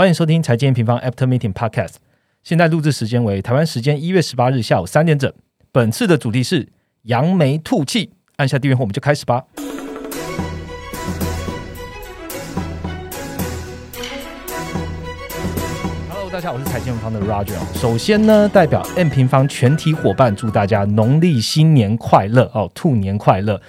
欢迎收听财经平方 After Meeting Podcast。现在录制时间为台湾时间一月十八日下午三点整。本次的主题是扬眉吐气。按下订阅后，我们就开始吧。Hello，大家好，我是财经方的 Roger。首先呢，代表 M 平方全体伙伴，祝大家农历新年快乐哦，兔年快乐。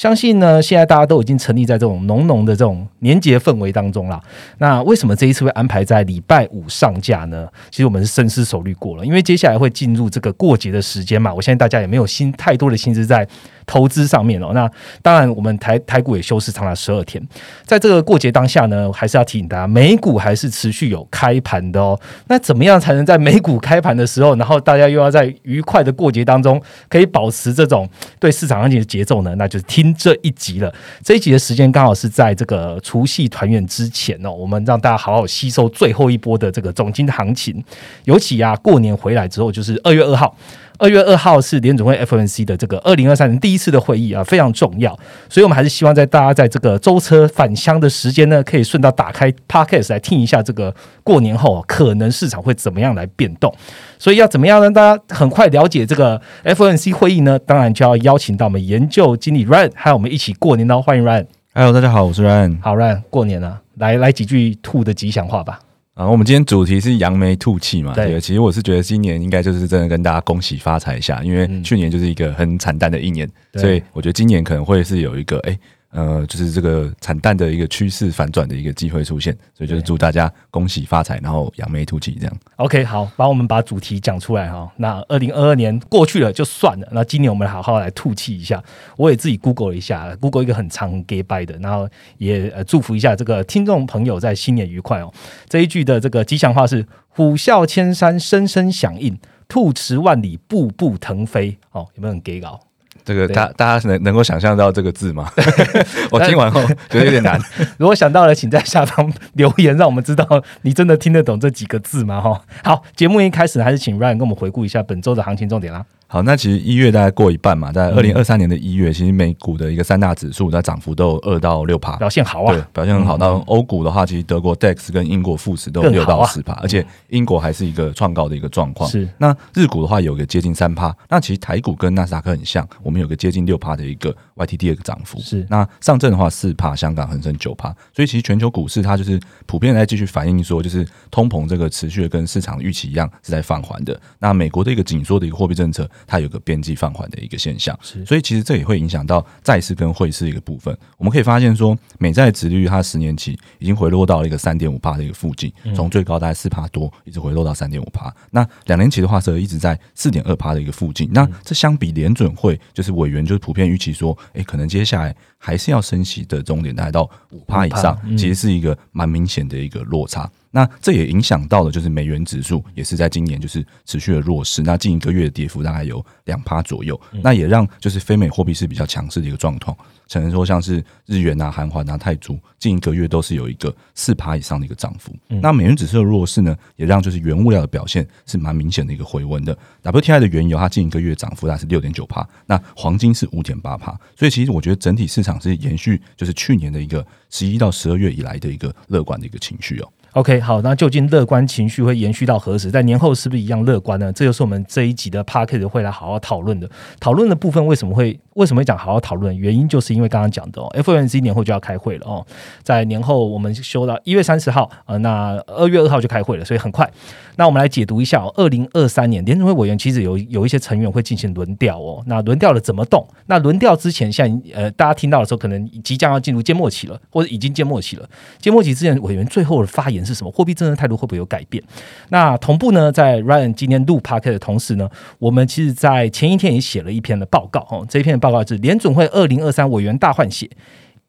相信呢，现在大家都已经沉溺在这种浓浓的这种年节氛围当中了。那为什么这一次会安排在礼拜五上架呢？其实我们是深思熟虑过了，因为接下来会进入这个过节的时间嘛。我相信大家也没有心太多的心思在投资上面哦。那当然，我们台台股也休市长达十二天，在这个过节当下呢，还是要提醒大家，美股还是持续有开盘的哦。那怎么样才能在美股开盘的时候，然后大家又要在愉快的过节当中，可以保持这种对市场行情的节奏呢？那就是听。这一集了，这一集的时间刚好是在这个除夕团圆之前哦，我们让大家好好吸收最后一波的这个总金行情。尤其啊，过年回来之后，就是二月二号。二月二号是联总会 FNC 的这个二零二三年第一次的会议啊，非常重要，所以我们还是希望在大家在这个舟车返乡的时间呢，可以顺道打开 Podcast 来听一下这个过年后可能市场会怎么样来变动。所以要怎么样让大家很快了解这个 FNC 会议呢？当然就要邀请到我们研究经理 Ryan，还有我们一起过年哦，欢迎 Ryan。Hello，大家好，我是 Ryan。好，Ryan，过年了，来来几句兔的吉祥话吧。啊，我们今天主题是扬眉吐气嘛？对，其实我是觉得今年应该就是真的跟大家恭喜发财一下，因为去年就是一个很惨淡的一年，所以我觉得今年可能会是有一个哎。呃，就是这个惨淡的一个趋势反转的一个机会出现，所以就是祝大家恭喜发财，然后扬眉吐气这样。OK，好，帮我们把主题讲出来哈。那二零二二年过去了就算了，那今年我们好好来吐气一下。我也自己 Google 了一下，Google 一个很长 gay bye 的，然后也祝福一下这个听众朋友在新年愉快哦。这一句的这个吉祥话是虎啸千山声声响应，兔驰万里步步腾飞。哦，有没有很 gay 搞？这个大大家能能够想象到这个字吗？我听完后 觉得有点难。如果想到了，请在下方留言，让我们知道你真的听得懂这几个字吗？哈，好，节目一开始还是请 Ryan 跟我们回顾一下本周的行情重点啦。好，那其实一月大概过一半嘛，在二零二三年的一月，其实美股的一个三大指数在涨幅都有二到六帕，表现好啊，对，表现很好。那欧股的话，其实德国 DAX 跟英国富时都有六到四帕，而且英国还是一个创高的一个状况。是，那日股的话有个接近三帕，那其实台股跟纳斯达克很像，我们有个接近六帕的一个 YTD 的一个涨幅。是，那上证的话四帕，香港恒生九帕，所以其实全球股市它就是普遍在继续反映说，就是通膨这个持续的跟市场预期一样是在放缓的。那美国的一个紧缩的一个货币政策，它有个边际。放缓的一个现象，所以其实这也会影响到债市跟汇市一个部分。我们可以发现说，美债值率它十年期已经回落到了一个三点五帕的一个附近，从最高大概四帕多，一直回落到三点五帕。那两年期的话，则一直在四点二帕的一个附近。那这相比联准会，就是委员就是普遍预期说，哎，可能接下来还是要升息的终点，大概到五帕以上，其实是一个蛮明显的一个落差。那这也影响到了，就是美元指数也是在今年就是持续的弱势。那近一个月的跌幅大概有两趴左右，那也让就是非美货币是比较强势的一个状况。只能说像是日元啊、韩环啊、泰铢，近一个月都是有一个四趴以上的一个涨幅。那美元指数的弱势呢，也让就是原物料的表现是蛮明显的一个回温的。WTI 的原油它近一个月涨幅大概是六点九趴，那黄金是五点八趴。所以其实我觉得整体市场是延续就是去年的一个十一到十二月以来的一个乐观的一个情绪哦。OK，好，那究竟乐观情绪会延续到何时？在年后是不是一样乐观呢？这就是我们这一集的 packet 会来好好讨论的。讨论的部分为什么会为什么会讲好好讨论？原因就是因为刚刚讲的哦，FOMC 年后就要开会了哦，在年后我们休到一月三十号，呃，那二月二号就开会了，所以很快。那我们来解读一下哦，二零二三年联储会委员其实有有一些成员会进行轮调哦。那轮调了怎么动？那轮调之前，像呃大家听到的时候，可能即将要进入缄默期了，或者已经缄默期了。缄默期之前，委员最后的发言。是什么货币政策态度会不会有改变？那同步呢，在 Ryan 今天录 Park 的同时呢，我们其实在前一天也写了一篇的报告哦。这一篇的报告是联总会二零二三委员大换血，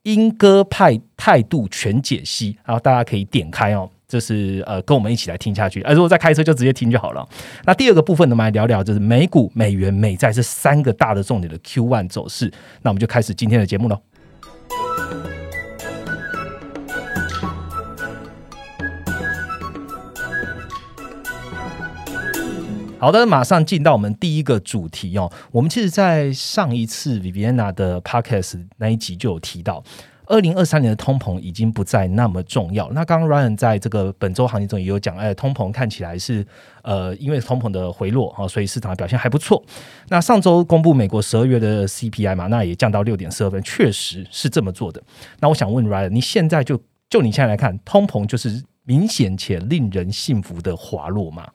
英歌派态度全解析，然后大家可以点开哦，这是呃跟我们一起来听下去。而如果在开车就直接听就好了。那第二个部分呢，我们来聊聊就是美股、美元、美债这三个大的重点的 Q one 走势。那我们就开始今天的节目喽。好的，马上进到我们第一个主题哦。我们其实，在上一次 Viviana 的 Podcast 那一集就有提到，二零二三年的通膨已经不再那么重要。那刚刚 Ryan 在这个本周行情中也有讲，哎，通膨看起来是呃，因为通膨的回落哈，所以市场表现还不错。那上周公布美国十二月的 CPI 嘛，那也降到六点四二分，确实是这么做的。那我想问 Ryan，你现在就就你现在来看，通膨就是明显且令人信服的滑落吗？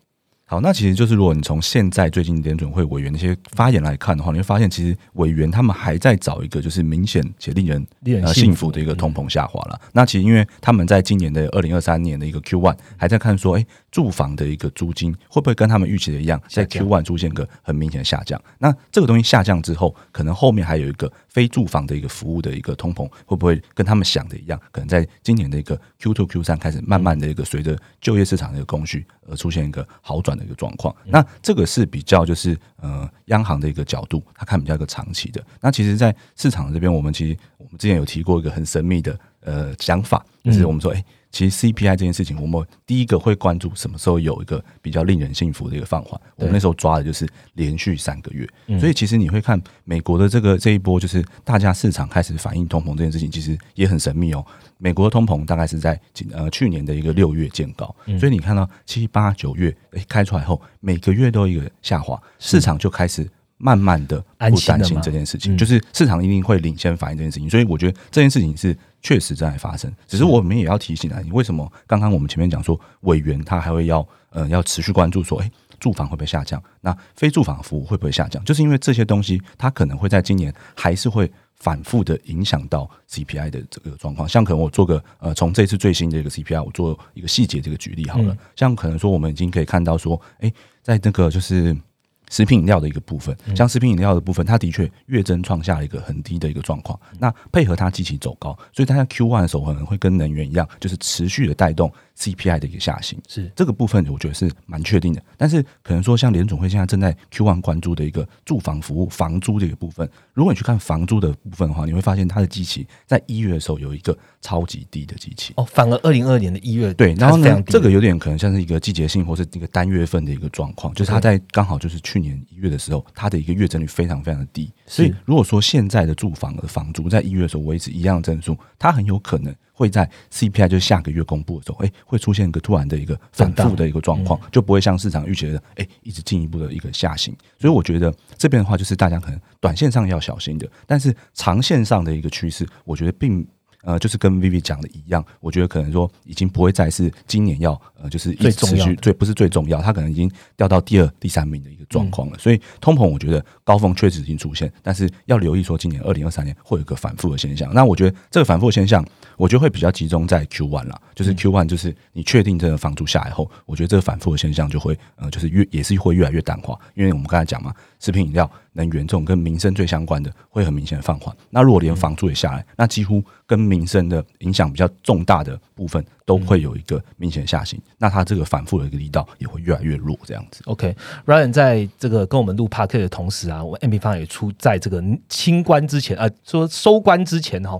好，那其实就是如果你从现在最近联准会委员那些发言来看的话，你会发现其实委员他们还在找一个就是明显且令人令人幸福的一个通膨下滑了。那其实因为他们在今年的二零二三年的一个 Q one 还在看说，哎，住房的一个租金会不会跟他们预期的一样，在 Q one 出现个很明显的下降？那这个东西下降之后，可能后面还有一个非住房的一个服务的一个通膨，会不会跟他们想的一样？可能在今年的一个 Q two Q 三开始慢慢的一个随着就业市场的一个供需而出现一个好转的一个状况。那这个是比较就是呃央行的一个角度，它看比较一个长期的。那其实，在市场这边，我们其实我们之前有提过一个很神秘的呃想法，就是我们说，哎，其实 CPI 这件事情，我们第一个会关注什么时候有一个比较令人信服的一个放缓。我们那时候抓的就是连续三个月。所以其实你会看美国的这个这一波，就是大家市场开始反映通膨这件事情，其实也很神秘哦。美国的通膨大概是在呃去年的一个六月见高，所以你看到七八九月诶开出来后，每个月都有一个下滑，市场就开始慢慢的不担心这件事情，就是市场一定会领先反映这件事情，所以我觉得这件事情是确实在发生。只是我们也要提醒啊，你为什么刚刚我们前面讲说委员他还会要呃要持续关注说，诶住房会不会下降？那非住房服务会不会下降？就是因为这些东西，它可能会在今年还是会。反复的影响到 CPI 的这个状况，像可能我做个呃，从这次最新的一个 CPI，我做一个细节这个举例好了，像可能说我们已经可以看到说，哎，在那个就是。食品饮料的一个部分，像食品饮料的部分，它的确月增创下了一个很低的一个状况。那配合它机器走高，所以它在 Q one 的时候可能会跟能源一样，就是持续的带动 CPI 的一个下行。是这个部分，我觉得是蛮确定的。但是可能说，像联总会现在正在 Q one 关注的一个住房服务、房租的一个部分，如果你去看房租的部分的话，你会发现它的机器在一月的时候有一个超级低的机器。哦，反而二零二二年的一月对，然后呢，这个有点可能像是一个季节性或是一个单月份的一个状况，就是它在刚好就是去年一月的时候。它的一个月增率非常非常的低，所以如果说现在的住房的房租在一月的时候维持一样的增速，它很有可能会在 CPI 就下个月公布的时候，哎，会出现一个突然的一个反复的一个状况，就不会像市场预期的，哎，一直进一步的一个下行。所以我觉得这边的话，就是大家可能短线上要小心的，但是长线上的一个趋势，我觉得并。呃，就是跟 Vivi 讲的一样，我觉得可能说已经不会再是今年要呃，就是一直持续最不是最重要，它可能已经掉到第二、第三名的一个状况了。所以通膨，我觉得高峰确实已经出现，但是要留意说今年二零二三年会有一个反复的现象。那我觉得这个反复的现象，我觉得会比较集中在 Q one 啦，就是 Q one 就是你确定这个房租下来后，我觉得这个反复的现象就会呃，就是越也是会越来越淡化，因为我们刚才讲嘛，食品饮料。能源这种跟民生最相关的会很明显的放缓。那如果连房租也下来，那几乎跟民生的影响比较重大的部分都会有一个明显下行。那它这个反复的一个力道也会越来越弱，这样子。OK，Ryan 在这个跟我们录 p a r k 的同时啊，我 M P 方也出在这个清关之前啊，说收官之前哈。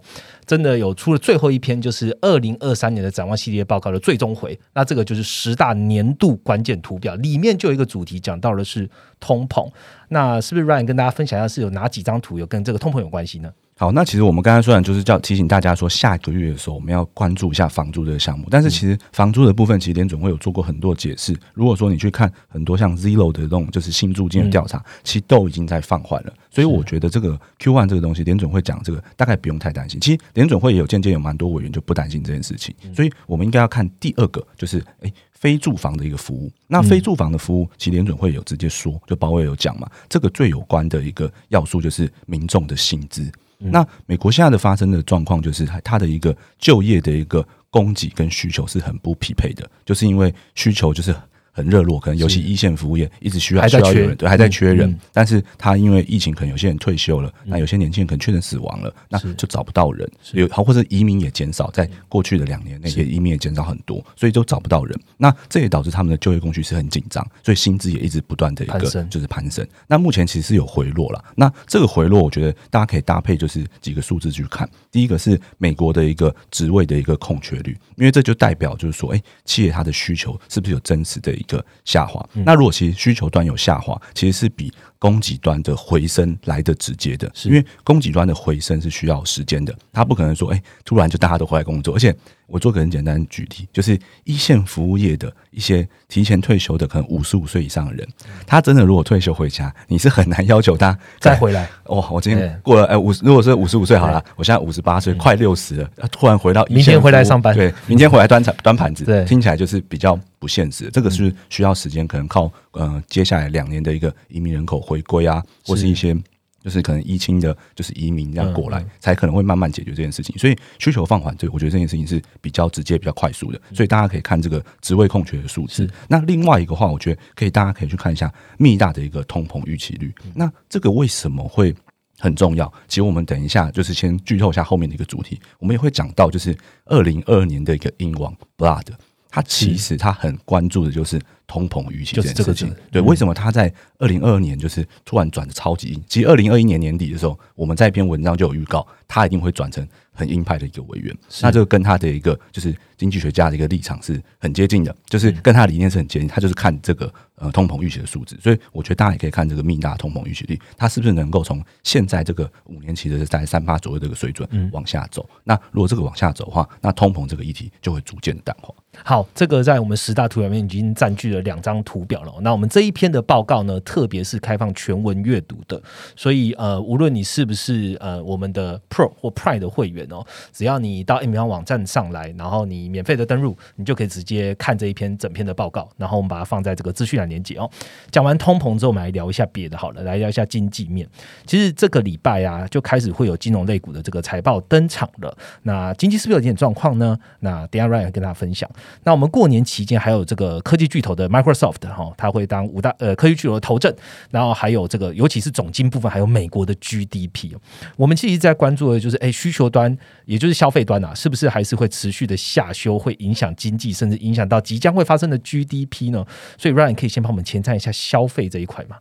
真的有出了最后一篇，就是二零二三年的展望系列报告的最终回。那这个就是十大年度关键图表，里面就有一个主题讲到的是通膨。那是不是 Ryan 跟大家分享一下，是有哪几张图有跟这个通膨有关系呢？好，那其实我们刚才虽然就是叫提醒大家说，下个月的时候我们要关注一下房租这个项目，但是其实房租的部分，其实联准会有做过很多解释。如果说你去看很多像 Zero 的这种就是新住金的调查，其实都已经在放缓了。所以我觉得这个 Q one 这个东西，联准会讲这个大概不用太担心。其实联准会也有渐渐有蛮多委员就不担心这件事情。所以我们应该要看第二个，就是诶非住房的一个服务。那非住房的服务，其实联准会有直接说，就包伟有讲嘛，这个最有关的一个要素就是民众的薪资。那美国现在的发生的状况，就是它的一个就业的一个供给跟需求是很不匹配的，就是因为需求就是。很热络，可能尤其一线服务业一直需要需要有人，对，还在缺人。但是他因为疫情，可能有些人退休了，那有些年轻人可能确诊死亡了，那就找不到人。有好或者移民也减少，在过去的两年那些移民也减少很多，所以都找不到人。那这也导致他们的就业供需是很紧张，所以薪资也一直不断的一个就是攀升。那目前其实是有回落了。那这个回落，我觉得大家可以搭配就是几个数字去看。第一个是美国的一个职位的一个空缺率，因为这就代表就是说，哎，企业它的需求是不是有真实的。个下滑。那如果其实需求端有下滑，其实是比供给端的回升来的直接的，是因为供给端的回升是需要时间的，它不可能说哎突然就大家都回来工作，而且。我做个很简单的举例，就是一线服务业的一些提前退休的，可能五十五岁以上的人，他真的如果退休回家，你是很难要求他再回来。哇，我今天过了哎五，如果是五十五岁好了，我现在五十八岁，快六十了，突然回到明天回来上班，对，明天回来端盘端盘子，对，听起来就是比较不现实。这个是需要时间，可能靠呃接下来两年的一个移民人口回归啊，或是一些。就是可能疫情的，就是移民这样过来，才可能会慢慢解决这件事情。所以需求放缓，这我觉得这件事情是比较直接、比较快速的。所以大家可以看这个职位空缺的数字。那另外一个话，我觉得可以，大家可以去看一下密大的一个通膨预期率。那这个为什么会很重要？其实我们等一下就是先剧透一下后面的一个主题，我们也会讲到，就是二零二二年的一个英王 Blood，他其实他很关注的就是。通膨预期这件事情，对，为什么他在二零二二年就是突然转的超级硬？其实二零二一年年底的时候，我们在一篇文章就有预告，他一定会转成很鹰派的一个委员。那这个跟他的一个就是经济学家的一个立场是很接近的，就是跟他的理念是很接近。他就是看这个呃通膨预期的数字，所以我觉得大家也可以看这个密大通膨预期率，它是不是能够从现在这个五年期的在三八左右这个水准往下走？那如果这个往下走的话，那通膨这个议题就会逐渐的淡化。好，这个在我们十大图表面已经占据了两张图表了。那我们这一篇的报告呢，特别是开放全文阅读的，所以呃，无论你是不是呃我们的 Pro 或 Prime 的会员哦，只要你到 M 方网站上来，然后你免费的登入，你就可以直接看这一篇整篇的报告。然后我们把它放在这个资讯栏连接哦。讲完通膨之后，我们来聊一下别的好了，来聊一下经济面。其实这个礼拜啊，就开始会有金融类股的这个财报登场了。那经济是不是有点状况呢？那等下 Ryan 跟大家分享。那我们过年期间还有这个科技巨头的 Microsoft 哈，它会当五大呃科技巨头的头阵，然后还有这个尤其是总金部分，还有美国的 GDP。我们其实在关注的就是，哎，需求端也就是消费端啊，是不是还是会持续的下修，会影响经济，甚至影响到即将会发生的 GDP 呢？所以 Ryan 可以先帮我们前瞻一下消费这一块吗？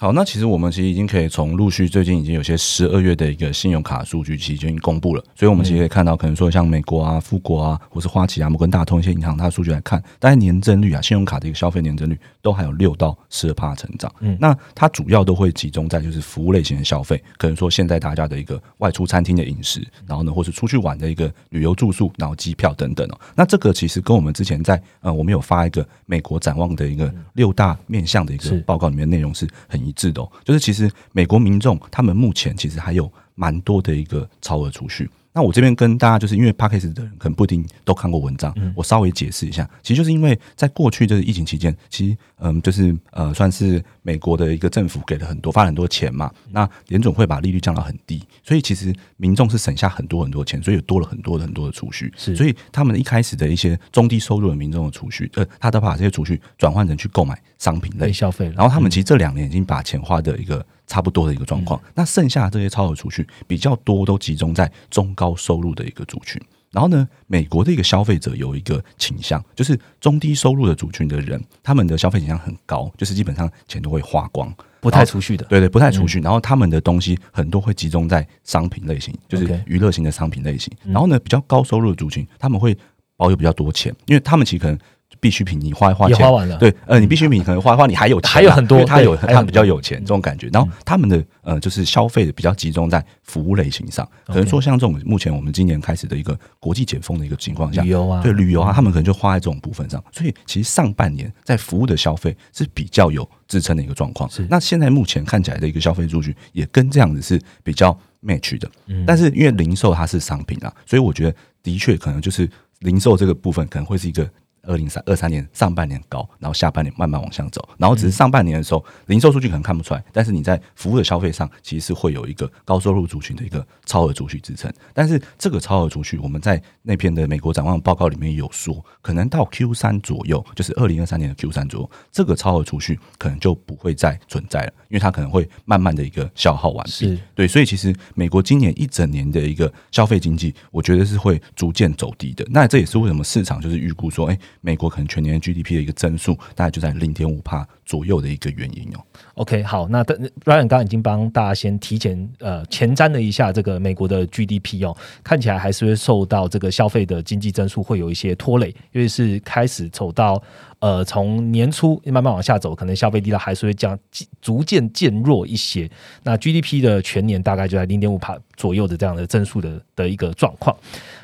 好，那其实我们其实已经可以从陆续最近已经有些十二月的一个信用卡数据，其实已经公布了。所以，我们其实可以看到，可能说像美国啊、富国啊，或是花旗啊、摩根大通一些银行，它的数据来看，大概年增率啊，信用卡的一个消费年增率都还有六到十二帕成长。嗯，那它主要都会集中在就是服务类型的消费，可能说现在大家的一个外出餐厅的饮食，然后呢，或是出去玩的一个旅游住宿，然后机票等等哦。那这个其实跟我们之前在呃，我们有发一个美国展望的一个六大面向的一个报告里面内容是很一致的哦，就是。其实美国民众他们目前其实还有蛮多的一个超额储蓄。那我这边跟大家就是因为 p a c k a g e 的人可能不一定都看过文章，我稍微解释一下。其实就是因为在过去就是疫情期间，其实嗯就是呃算是美国的一个政府给了很多发了很多钱嘛。那联总会把利率降到很低，所以其实民众是省下很多很多钱，所以有多了很多很多的储蓄。所以他们一开始的一些中低收入的民众的储蓄，呃，他都把这些储蓄转换成去购买商品类消费。然后他们其实这两年已经把钱花的一个。差不多的一个状况，那剩下这些超额储蓄比较多，都集中在中高收入的一个族群。然后呢，美国的一个消费者有一个倾向，就是中低收入的族群的人，他们的消费倾向很高，就是基本上钱都会花光，不太储蓄的。对对，不太储蓄。然后他们的东西很多会集中在商品类型，就是娱乐型的商品类型。然后呢，比较高收入的族群，他们会保有比较多钱，因为他们其实可能。必需品你花一花钱，花完了。对，呃，你必需品可能花一花，你还有钱，还有很多，他有他比较有钱这种感觉。然后他们的呃，就是消费的比较集中在服务类型上，可能说像这种目前我们今年开始的一个国际解封的一个情况下，旅游啊，对旅游啊，他们可能就花在这种部分上。所以其实上半年在服务的消费是比较有支撑的一个状况。是那现在目前看起来的一个消费数据也跟这样子是比较 match 的。嗯，但是因为零售它是商品啊，所以我觉得的确可能就是零售这个部分可能会是一个。二零三二三年上半年高，然后下半年慢慢往上走，然后只是上半年的时候，零售数据可能看不出来，但是你在服务的消费上，其实是会有一个高收入族群的一个超额储蓄支撑。但是这个超额储蓄，我们在那篇的美国展望报告里面有说，可能到 Q 三左右，就是二零二三年的 Q 三左右，这个超额储蓄可能就不会再存在了，因为它可能会慢慢的一个消耗完毕。对，所以其实美国今年一整年的一个消费经济，我觉得是会逐渐走低的。那这也是为什么市场就是预估说，哎。美国可能全年 GDP 的一个增速大概就在零点五帕左右的一个原因哦。OK，好，那 Ryan 刚刚已经帮大家先提前呃前瞻了一下这个美国的 GDP 哦，看起来还是会受到这个消费的经济增速会有一些拖累，因为是开始走到。呃，从年初慢慢往下走，可能消费力道还是会降，逐渐渐弱一些。那 GDP 的全年大概就在零点五帕左右的这样的增速的的一个状况。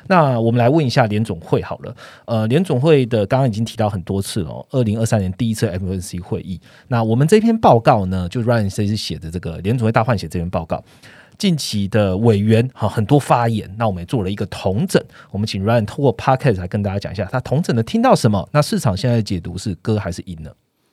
那我们来问一下联总会好了，呃，联总会的刚刚已经提到很多次了，二零二三年第一次 FOMC 会议。那我们这篇报告呢，就 Ryan 这次写的这个联总会大换血这篇报告。近期的委员哈很多发言，那我们也做了一个同整。我们请 Ryan 通过 Podcast 来跟大家讲一下，他同整的听到什么？那市场现在的解读是歌还是赢呢？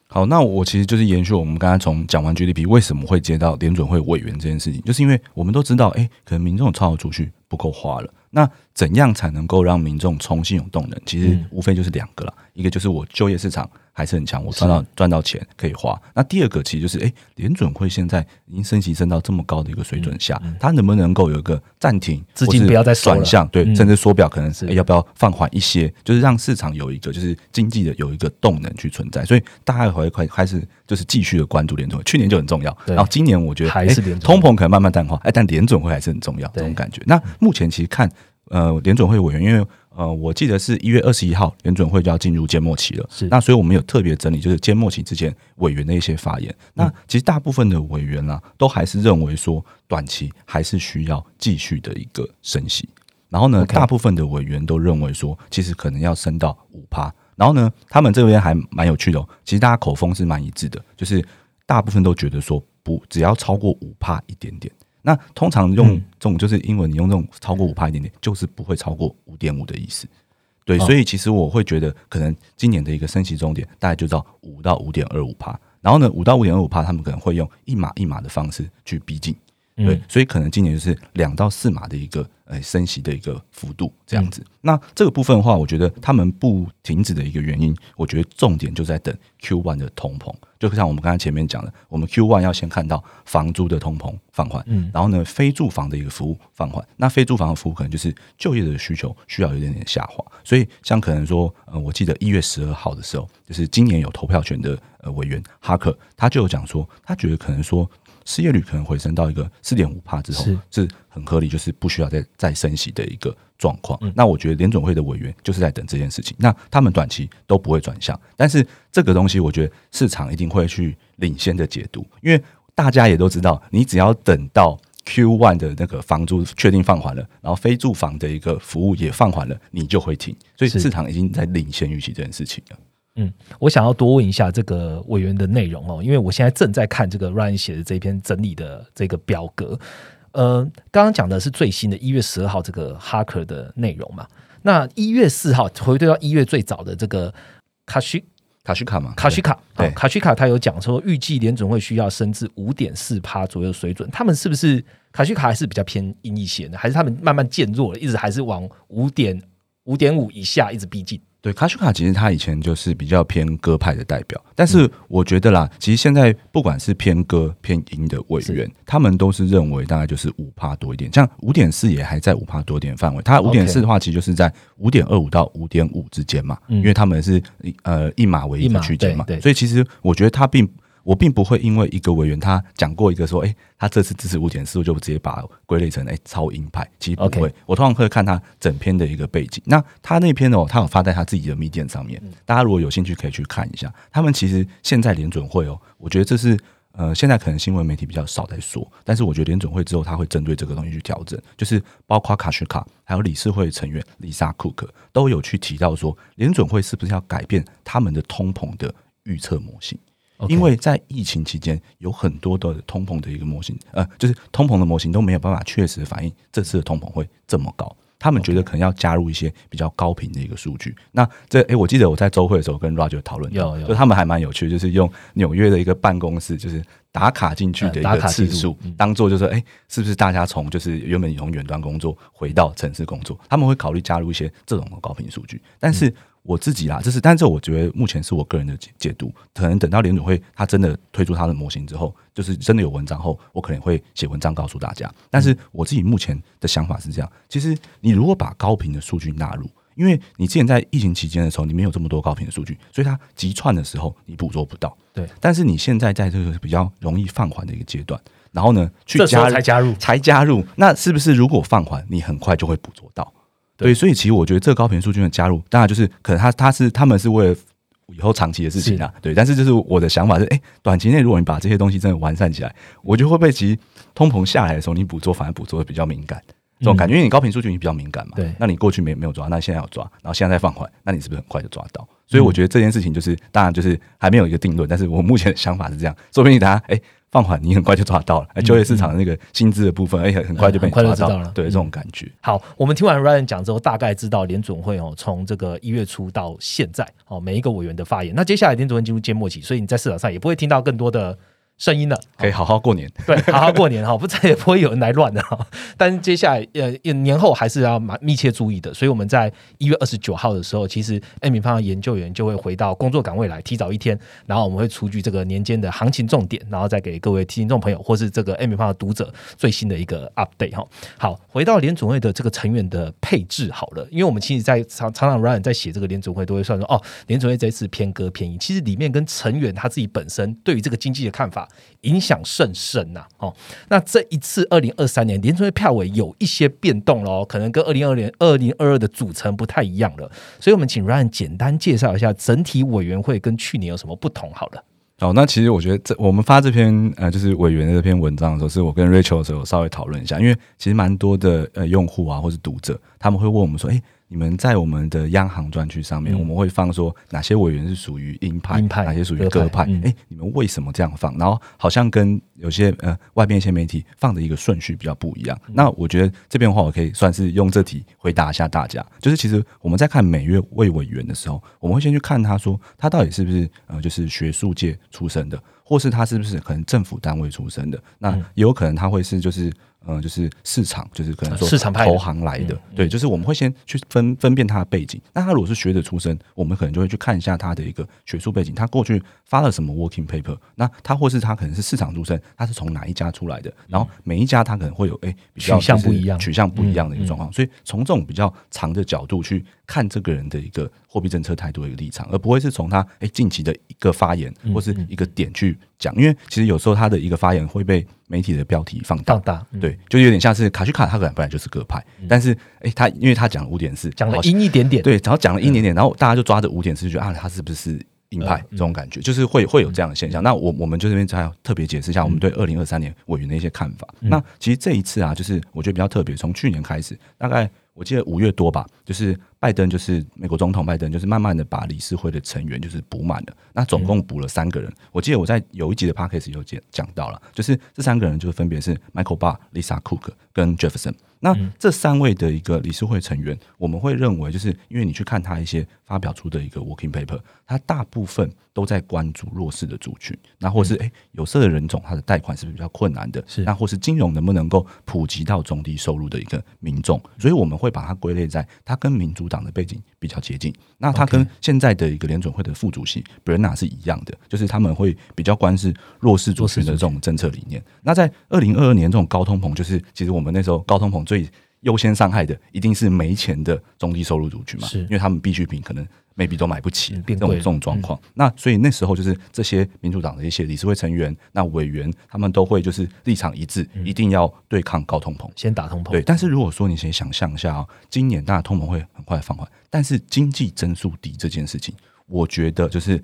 好，那我其实就是延续我们刚才从讲完 GDP 为什么会接到联准会委员这件事情，就是因为我们都知道，哎，可能民众超额储蓄不够花了。那怎样才能够让民众重新有动能？其实无非就是两个了，一个就是我就业市场。还是很强，我赚到赚到钱可以花。那第二个其实就是，哎，联准会现在已经升级升到这么高的一个水准下，它能不能够有一个暂停，资金不要再转向，对，甚至缩表可能是要不要放缓一些，就是让市场有一个就是经济的有一个动能去存在。所以大家会快开始就是继续的关注联准会，去年就很重要，然后今年我觉得还是通膨可能慢慢淡化，哎，但联准会还是很重要这种感觉。那目前其实看呃联准会委员，因为。呃，我记得是一月二十一号，联准会就要进入缄默期了。是，那所以我们有特别整理，就是缄默期之前委员的一些发言。那其实大部分的委员啊，都还是认为说，短期还是需要继续的一个升息。然后呢，大部分的委员都认为说，其实可能要升到五趴。然后呢，他们这边还蛮有趣的，其实大家口风是蛮一致的，就是大部分都觉得说，不只要超过五趴一点点。那通常用这种就是英文，你用这种超过五帕一点点，就是不会超过五点五的意思。对，所以其实我会觉得，可能今年的一个升息重点大概就到五到五点二五帕。然后呢，五到五点二五帕，他们可能会用一码一码的方式去逼近。对，所以可能今年就是两到四码的一个呃升息的一个幅度这样子。那这个部分的话，我觉得他们不停止的一个原因，我觉得重点就在等 Q one 的通膨。就像我们刚才前面讲的，我们 Q one 要先看到房租的通膨放缓，嗯，然后呢，非住房的一个服务放缓。那非住房的服务可能就是就业的需求需要有点点下滑。所以像可能说，呃，我记得一月十二号的时候，就是今年有投票权的呃委员哈克，他就有讲说，他觉得可能说。失业率可能回升到一个四点五帕之后，是很合理，就是不需要再再升息的一个状况。那我觉得联总会的委员就是在等这件事情。那他们短期都不会转向，但是这个东西我觉得市场一定会去领先的解读，因为大家也都知道，你只要等到 Q one 的那个房租确定放缓了，然后非住房的一个服务也放缓了，你就会停。所以市场已经在领先预期这件事情了。嗯，我想要多问一下这个委员的内容哦，因为我现在正在看这个 Ryan 写的这篇整理的这个表格。呃，刚刚讲的是最新的一月十二号这个 h a k e r 的内容嘛？那一月四号回对到一月最早的这个卡西卡西卡嘛？卡西卡对卡西卡，他有讲说预计联总会需要升至五点四趴左右水准。他们是不是卡西卡还是比较偏阴一些呢？还是他们慢慢渐弱了，一直还是往五点五点五以下一直逼近？对卡舒卡，其实他以前就是比较偏歌派的代表，但是我觉得啦，其实现在不管是偏歌偏音的委员，他们都是认为大概就是五帕多一点，像五点四也还在五帕多点范围。他五点四的话，其实就是在五点二五到五点五之间嘛，因为他们是呃一码为一个区间嘛，所以其实我觉得他并。我并不会因为一个委员他讲过一个说，哎，他这次支持五点四，我就直接把归类成哎超鹰派。其实不会，我通常会看他整篇的一个背景。那他那篇哦，他有发在他自己的密件上面，大家如果有兴趣可以去看一下。他们其实现在联准会哦，我觉得这是呃现在可能新闻媒体比较少在说，但是我觉得联准会之后他会针对这个东西去调整，就是包括卡什卡还有理事会成员丽莎库克都有去提到说，联准会是不是要改变他们的通膨的预测模型。因为在疫情期间，有很多的通膨的一个模型，呃，就是通膨的模型都没有办法确实反映这次的通膨会这么高。他们觉得可能要加入一些比较高频的一个数据。那这，哎，我记得我在周会的时候跟 Roger 讨论，有，就他们还蛮有趣，就是用纽约的一个办公室，就是打卡进去的一个次数，当做就是，哎，是不是大家从就是原本从远端工作回到城市工作，他们会考虑加入一些这种的高频数据，但是。我自己啦，这是，但是我觉得目前是我个人的解解读，可能等到联储会他真的推出他的模型之后，就是真的有文章后，我可能会写文章告诉大家。但是我自己目前的想法是这样，其实你如果把高频的数据纳入，因为你之前在疫情期间的时候，你没有这么多高频的数据，所以它急窜的时候你捕捉不到。对，但是你现在在这个比较容易放缓的一个阶段，然后呢，去加才加入，才加入，那是不是如果放缓，你很快就会捕捉到？对对，所以其实我觉得这个高频数据的加入，当然就是可能他他是他们是为了以后长期的事情啊，对。但是就是我的想法是，哎、短期内如果你把这些东西真的完善起来，我觉得会不会其实通膨下来的时候，你捕捉反而捕捉的比较敏感。这种感觉，因为你高频数据你比较敏感嘛，对那你过去没没有抓，那现在要抓，然后现在再放缓，那你是不是很快就抓到？所以我觉得这件事情就是，当然就是还没有一个定论，但是我目前的想法是这样，说不定大家哎、放缓，你很快就抓到了，哎、就业市场的那个薪资的部分，哎、很很快就被你抓知道了对，嗯这种感觉。好，我们听完 Ryan 讲之后，大概知道联准会哦，从这个一月初到现在哦，每一个委员的发言。那接下来联准会进入缄默期，所以你在市场上也不会听到更多的声音了。可以好好过年。对，好好过年哈，不再也不会有人来乱的哈。但是接下来呃年后还是要蛮密切注意的，所以我们在一月二十九号的时候，其实 M 平方的研究员就会回到工作岗位来，提早一天，然后我们会出具这个年间的行情重点，然后再给各位听众朋友或是这个 M 平方的读者最新的一个 update 哈。好，回到联准会的这个成员的配置好了，因为我们其实在常常常 Ryan 在写这个联准会都会算说哦，联准会这一次偏鸽偏鹰，其实里面跟成员他自己本身对于这个经济的看法影响甚深呐、哦。那这一次二零二三年联准会票委有一些变动喽，可能跟二零二年、二零二二的组成不太一样了，所以我们请 Ryan 简单介绍一下整体委员会跟去年有什么不同好了。哦，那其实我觉得这我们发这篇呃，就是委员的这篇文章的时候，是我跟 Rachel 的时候稍微讨论一下，因为其实蛮多的呃用户啊，或是读者，他们会问我们说，哎、你们在我们的央行专区上面，嗯我们会放说哪些委员是属于鹰派，鹰派哪些属于鸽派鸽派？哎、嗯你们为什么这样放？然后好像跟有些呃外边一些媒体放的一个顺序比较不一样。嗯那我觉得这边的话，我可以算是用这题回答一下大家。就是其实我们在看每月位委员的时候，我们会先去看他说他到底是不是呃就是学术界出身的，或是他是不是可能政府单位出身的。那也有可能他会是就是。呃，就是市场，就是可能说市场投行来的，对，就是我们会先去分分辨他的背景。那他如果是学者出身，我们可能就会去看一下他的一个学术背景，他过去发了什么 working paper。那他或是他可能是市场出身，他是从哪一家出来的？然后每一家他可能会有哎、比较取向不一样取向不一样的一个状况。所以从这种比较长的角度去看这个人的一个货币政策态度的一个立场，而不会是从他哎、近期的一个发言或是一个点去讲，因为其实有时候他的一个发言会被媒体的标题放大放。大，嗯，对，就有点像是卡西卡，他可能本来就是各派，但是诶，他因为他讲了五点四，讲了阴一点点，对，然后讲了一点点，然后大家就抓着五点四，就觉得啊，他是不是鹰派这种感觉，就是会会有这样的现象。那我我们就这边再要特别解释一下我们对二零二三年委员的一些看法。那其实这一次啊，就是我觉得比较特别，从去年开始，大概我记得五月多吧，就是拜登就是美国总统拜登，就是慢慢的把理事会的成员就是补满了。那总共补了三个人，我记得我在有一集的 podcast 有讲讲到了，就是这三个人就是分别是 Michael Barr、Lisa Cook 跟 Jefferson。那这三位的一个理事会成员，我们会认为，就是因为你去看他一些发表出的一个 working paper，他大部分都在关注弱势的族群，那或是诶、有色的人种，他的贷款是不是比较困难的？是那或是金融能不能够普及到中低收入的一个民众？所以我们会把它归类在他跟民主党的背景比较接近，那他跟现在的一个联准会的副主席 Brenna 是一样的，就是他们会比较关视弱势族群的这种政策理念。那在二零二二年这种高通膨，就是其实我们那时候高通膨最优先伤害的一定是没钱的中低收入族群嘛，是因为他们必需品可能 maybe 都买不起这种这种状况。那所以那时候就是这些民主党的一些理事会成员、那委员，他们都会就是立场一致，一定要对抗高通膨。先打通膨，对，但是如果说你先想象一下哦，今年大家通膨会很快放缓，但是经济增速低这件事情，我觉得就是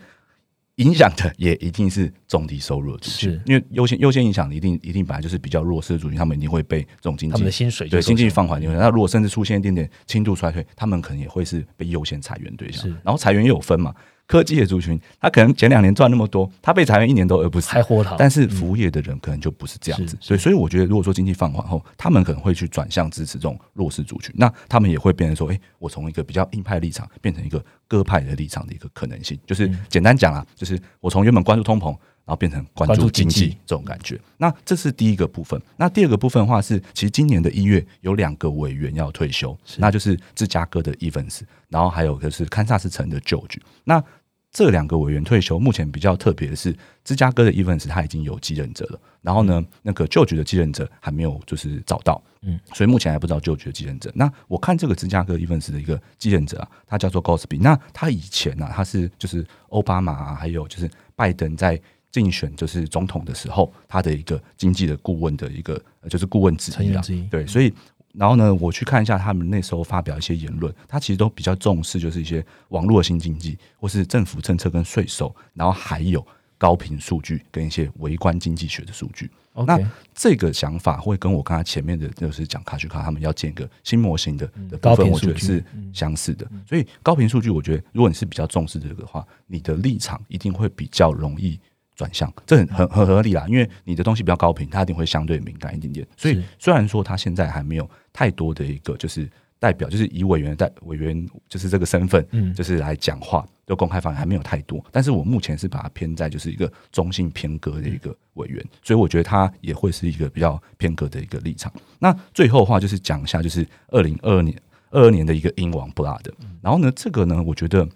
影响的也一定是中低收入的族群是，因为优先优先影响的一定一定本来就是比较弱势的族群，他们一定会被这种经济他们的薪水对经济放缓影响。那如果甚至出现一点点轻度衰退，他们可能也会是被优先裁员对象。然后裁员又有分嘛，科技的族群，他可能前两年赚那么多，他被裁员一年都饿不死，还活他，但是服务业的人可能就不是这样子，是所以所以我觉得，如果说经济放缓后，他们可能会去转向支持这种弱势族群，那他们也会变成说，哎、我从一个比较硬派的立场变成一个鸽派的立场的一个可能性，就是简单讲啊，就是我从原本关注通膨。然后变成关关注注经经济济这种感觉，那这是第一个部分。那第二个部分的话是，其实今年的一月有两个委员要退休，那就是芝加哥的 Evans，，然后还有就是堪萨斯城的 George。那这两个委员退休，目前比较特别的是，芝加哥的 Evans 他已经有继任者了，然后呢，那个旧局的继任者还没有就是找到，嗯，所以目前还不知道旧局的继任者。那我看这个芝加哥 Evans 的一个继任者啊，他叫做 Gosby，那他以前呢，他是就是奥巴马啊，还有就是拜登在竞选就是总统的时候，他的一个经济的顾问的一个就是顾问之一啊，对，所以。然后呢，我去看一下他们那时候发表一些言论，他其实都比较重视就是一些网络新经济，或是政府政策跟税收，然后还有高频数据跟一些微观经济学的数据。那这个想法会跟我刚才前面的就是讲卡去卡他们要建一个新模型的的部分，我觉得是相似的。所以高频数据，我觉得如果你是比较重视这个的话，你的立场一定会比较容易。转向，这很很很合理啦，因为你的东西比较高频，它一定会相对敏感一点点。所以虽然说他现在还没有太多的一个就是代表，就是以委员代委员就是这个身份，嗯，就是来讲话，就公开方面还没有太多。但是我目前是把它偏在就是一个中性偏格的一个委员，所以我觉得他也会是一个比较偏格的一个立场。那最后的话就是讲一下，就是二零二二年二二年的一个英王布拉德，然后呢，这个呢，我觉得。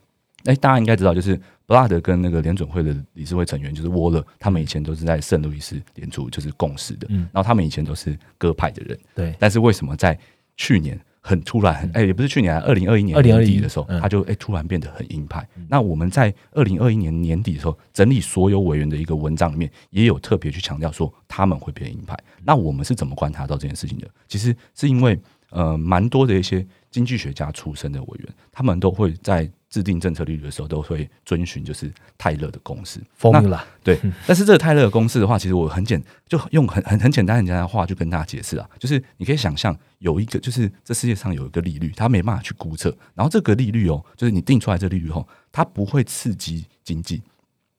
哎，大家应该知道，就是布拉德跟那个联准会的理事会成员，就是沃勒，他们以前都是在圣路易斯联储就是共事的。嗯，然后他们以前都是鸽派的人。对。但是为什么在去年很突然？哎，也不是去年，二零二一年年底的时候，他就哎突然变得很鹰派。那我们在二零二一年年底的时候整理所有委员的一个文章里面，也有特别去强调说他们会变鹰派。那我们是怎么观察到这件事情的？其实是因为呃，蛮多的一些经济学家出身的委员，他们都会在。制定政策利率的时候，都会遵循就是泰勒的公式。formula 对，但是这个泰勒的公式的话，其实我很简，就用很很很简单很简单的话就跟大家解释啊，就是你可以想象有一个，就是这世界上有一个利率，它没办法去估测，然后这个利率哦，就是你定出来这利率后，它不会刺激经济，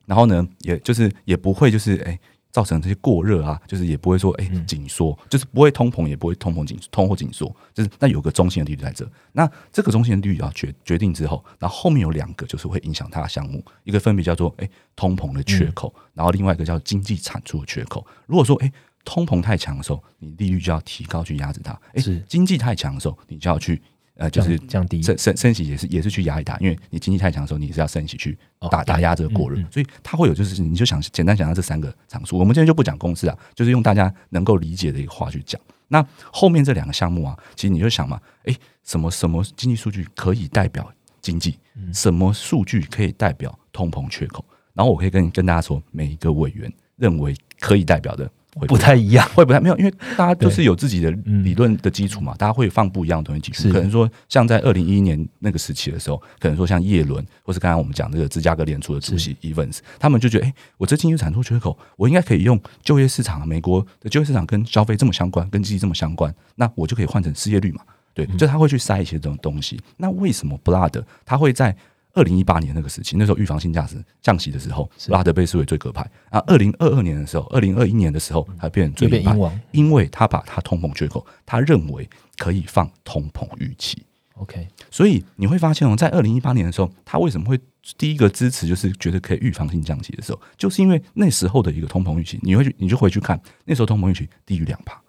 然后呢，也就是也不会就是哎。造成这些过热啊，就是也不会说哎紧缩，就是不会通膨，也不会通膨紧通货紧缩，就是那有个中性的利率在这。那这个中性的利率要决决定之后，然后后面有两个就是会影响它的项目，一个分别叫做哎通膨的缺口，然后另外一个叫经济产出的缺口。如果说哎通膨太强的时候，你利率就要提高去压制它；哎经济太强的时候，你就要去。呃，就是降低升升升息也是也是去压一打，因为你经济太强的时候，你是要升息去打打压这个过热，所以它会有就是你就想简单想到这三个常数，我们今天就不讲公式啊，就是用大家能够理解的一个话去讲。那后面这两个项目啊，其实你就想嘛，哎，什么什么经济数据可以代表经济，什么数据可以代表通膨缺口？然后我可以跟跟大家说，每一个委员认为可以代表的。会不太一样，会不太没有，因为大家都是有自己的理论的基础嘛，大家会放不一样的东西进去。可能说像在二零一一年那个时期的时候，可能说像叶伦，或是刚刚我们讲这个芝加哥联储的主席 Evans，他们就觉得，哎，我这经济产出缺口，我应该可以用就业市场，美国的就业市场跟消费这么相关，跟经济这么相关，那我就可以换成失业率嘛？对，就他会去塞一些这种东西。那为什么布拉德他会在？二零一八年那个时期，那时候预防性价值降息的时候，拉德贝斯为最鸽派。啊，二零二二年的时候，二零二一年的时候，他变最鹰派，因为他把他通膨缺口，他认为可以放通膨预期。OK，所以你会发现哦，在二零一八年的时候，他为什么会第一个支持，就是觉得可以预防性降息的时候，就是因为那时候的一个通膨预期，你会去，你就回去看那时候通膨预期低于两帕。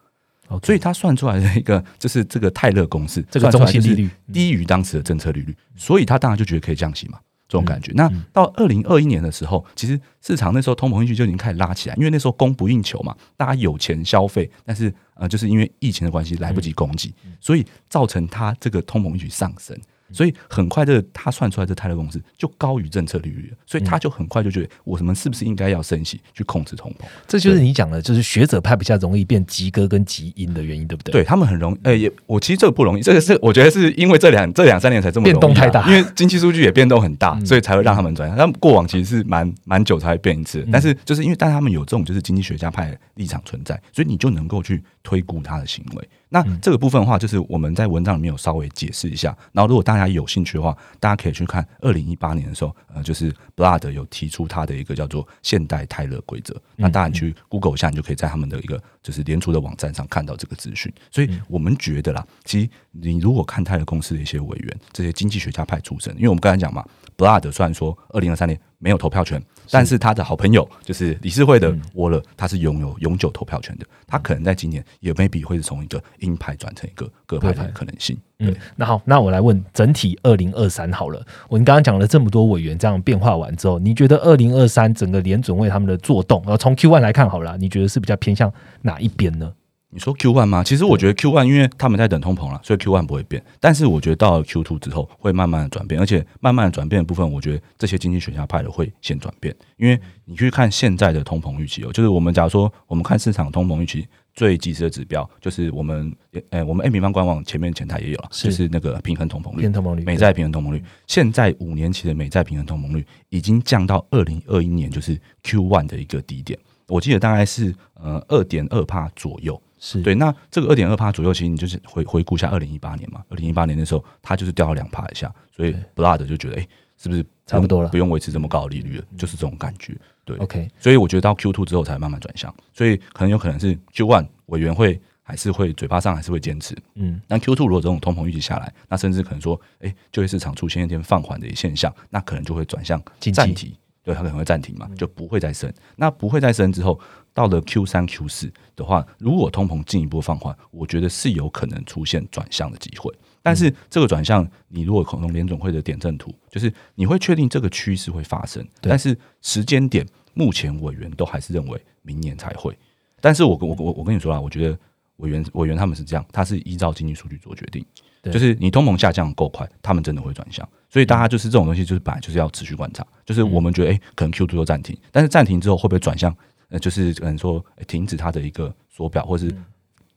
所以他算出来的一个就是这个泰勒公式，这个中性利率低于当时的政策利率，所以他当然就觉得可以降息嘛，这种感觉。那到二零二一年的时候，其实市场那时候通膨预期就已经开始拉起来，因为那时候供不应求嘛，大家有钱消费，但是呃，就是因为疫情的关系来不及供给，所以造成它这个通膨预期上升。所以很快，这他算出来这泰勒公司就高于政策利率，所以他就很快就觉得，我们是不是应该要升息去控制通膨？这就是你讲的，就是学者派比较容易变极歌跟极音的原因，对不对？对他们很容易，呃，也我其实这个不容易，这个是我觉得是因为这两这两三年才这么变动太大，因为经济数据也变动很大，所以才会让他们转向。他们过往其实是蛮蛮久才会变一次，但是就是因为但他们有这种就是经济学家派立场存在，所以你就能够去推估他的行为。那这个部分的话，就是我们在文章里面有稍微解释一下。然后，如果大家有兴趣的话，大家可以去看二零一八年的时候，呃，就是 Blood 有提出他的一个叫做现代泰勒规则。那大家去 Google 一下，你就可以在他们的一个就是联储的网站上看到这个资讯。所以我们觉得啦，其实你如果看泰勒公司的一些委员，这些经济学家派出身，因为我们刚才讲嘛，Blood 虽然说二零二三年没有投票权，但是他的好朋友就是理事会的嗯沃勒，他是拥有永久投票权的，他可能在今年也 maybe 会是从一个鹰派转成一个鸽派的可能性。嗯对，，那好，那我来问整体二零二三好了。我们刚刚讲了这么多委员这样变化完之后，你觉得二零二三整个联准会他们的做动，然后从 Q one 来看好了，你觉得是比较偏向哪一边呢？你说 Q one 吗？其实我觉得 Q one 因为他们在等通膨了，所以 Q one 不会变。但是我觉得到了 Q two 之后会慢慢的转变，而且慢慢的转变的部分，我觉得这些经济学家派的会先转变，因为你去看现在的通膨预期哦，就是我们假如说我们看市场通膨预期最及时的指标，就是我们呃我们 A 平方官网前面前台也有了，就是那个平衡通膨率偏。通膨率美债平衡通膨率，现在五年期的美债平衡通膨率已经降到二零二一年就是 Q one 的一个低点，我记得大概是呃二点二帕左右。是对，那这个二点二帕左右，其实你就是回回顾一下二零一八年嘛，二零一八年的时候，它就是掉了两趴以下，所以 Blood 就觉得，哎、是不是差不多了不用维持这么高的利率了？就是这种感觉。对 OK，所以我觉得到 Q two 之后才慢慢转向，所以可能有可能是 Q one 委员会还是会嘴巴上还是会坚持，嗯，但 Q two 如果这种通膨预期下来，那甚至可能说，哎、就业市场出现一点放缓的现象，那可能就会转向暂停，对，它可能会暂停嘛，就不会再升。那不会再升之后，到了 Q 三、Q 四的话，如果通膨进一步放缓，我觉得是有可能出现转向的机会。但是这个转向，你如果从联总会的点阵图，就是你会确定这个趋势会发生，但是时间点，目前委员都还是认为明年才会。但是我我我我跟你说啦，我觉得委员委员他们是这样，他是依照经济数据做决定，对就是你通膨下降够快，他们真的会转向。所以大家就是这种东西，就是本来就是要持续观察。就是我们觉得，哎、可能 Q two 又暂停，但是暂停之后会不会转向？呃，就是可能说、诶停止它的一个缩表，或是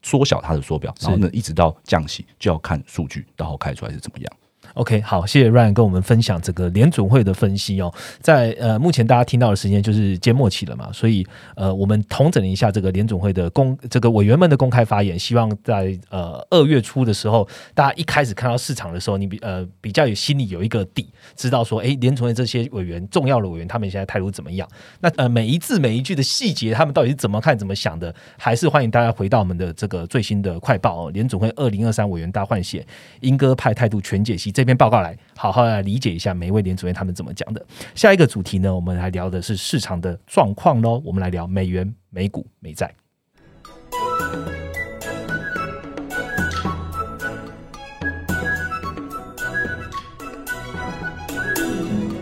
缩小它的缩表，然后呢，一直到降息，就要看数据到后开出来是怎么样。OK，好，谢谢 Ryan 跟我们分享这个联准会的分析哦。在呃，目前大家听到的时间就是缄默期了嘛，所以呃，我们统整一下这个联准会的公这个委员们的公开发言，希望在呃二月初的时候，大家一开始看到市场的时候，你比呃比较有心里有一个底，知道说，诶，联准会这些委员重要的委员他们现在态度怎么样？那呃每一字每一句的细节，他们到底是怎么看怎么想的？还是欢迎大家回到我们的这个最新的快报哦，联准会二零二三委员大换血，英歌派态度全解析以这篇报告来好好来理解一下每一位联主任他们怎么讲的。下一个主题呢，我们来聊的是市场的状况喽。我们来聊美元、美股、美债。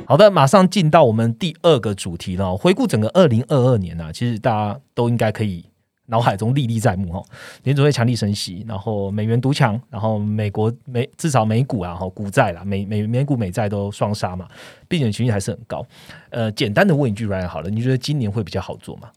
好的，马上进到我们第二个主题了。回顾整个二零二二年呢、啊，其实大家都应该可以脑海中历历在目哈。联储会强力升息，然后美元独强，然后美国美至少美股啊，哈股债啦，美美美股美债都双杀嘛，避险情绪还是很高。呃，简单的问一句 Ryan 好了，你觉得今年会比较好做吗？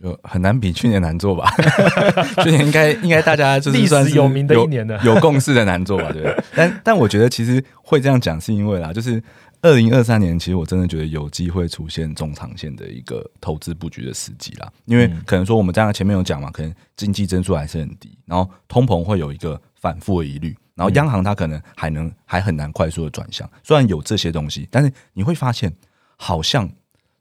就很难比去年难做吧？去年应该应该大家就是 算是有名的一年的有有共识的难做吧？对不对？但但我觉得其实会这样讲，是因为啦，就是二零二三年，其实我真的觉得有机会出现中长线的一个投资布局的时机啦。因为嗯可能说我们刚刚前面有讲嘛，可能经济增速还是很低，然后通膨会有一个反复的疑虑，然后央行它可能还能还很难快速的转向。虽然有这些东西，但是你会发现好像，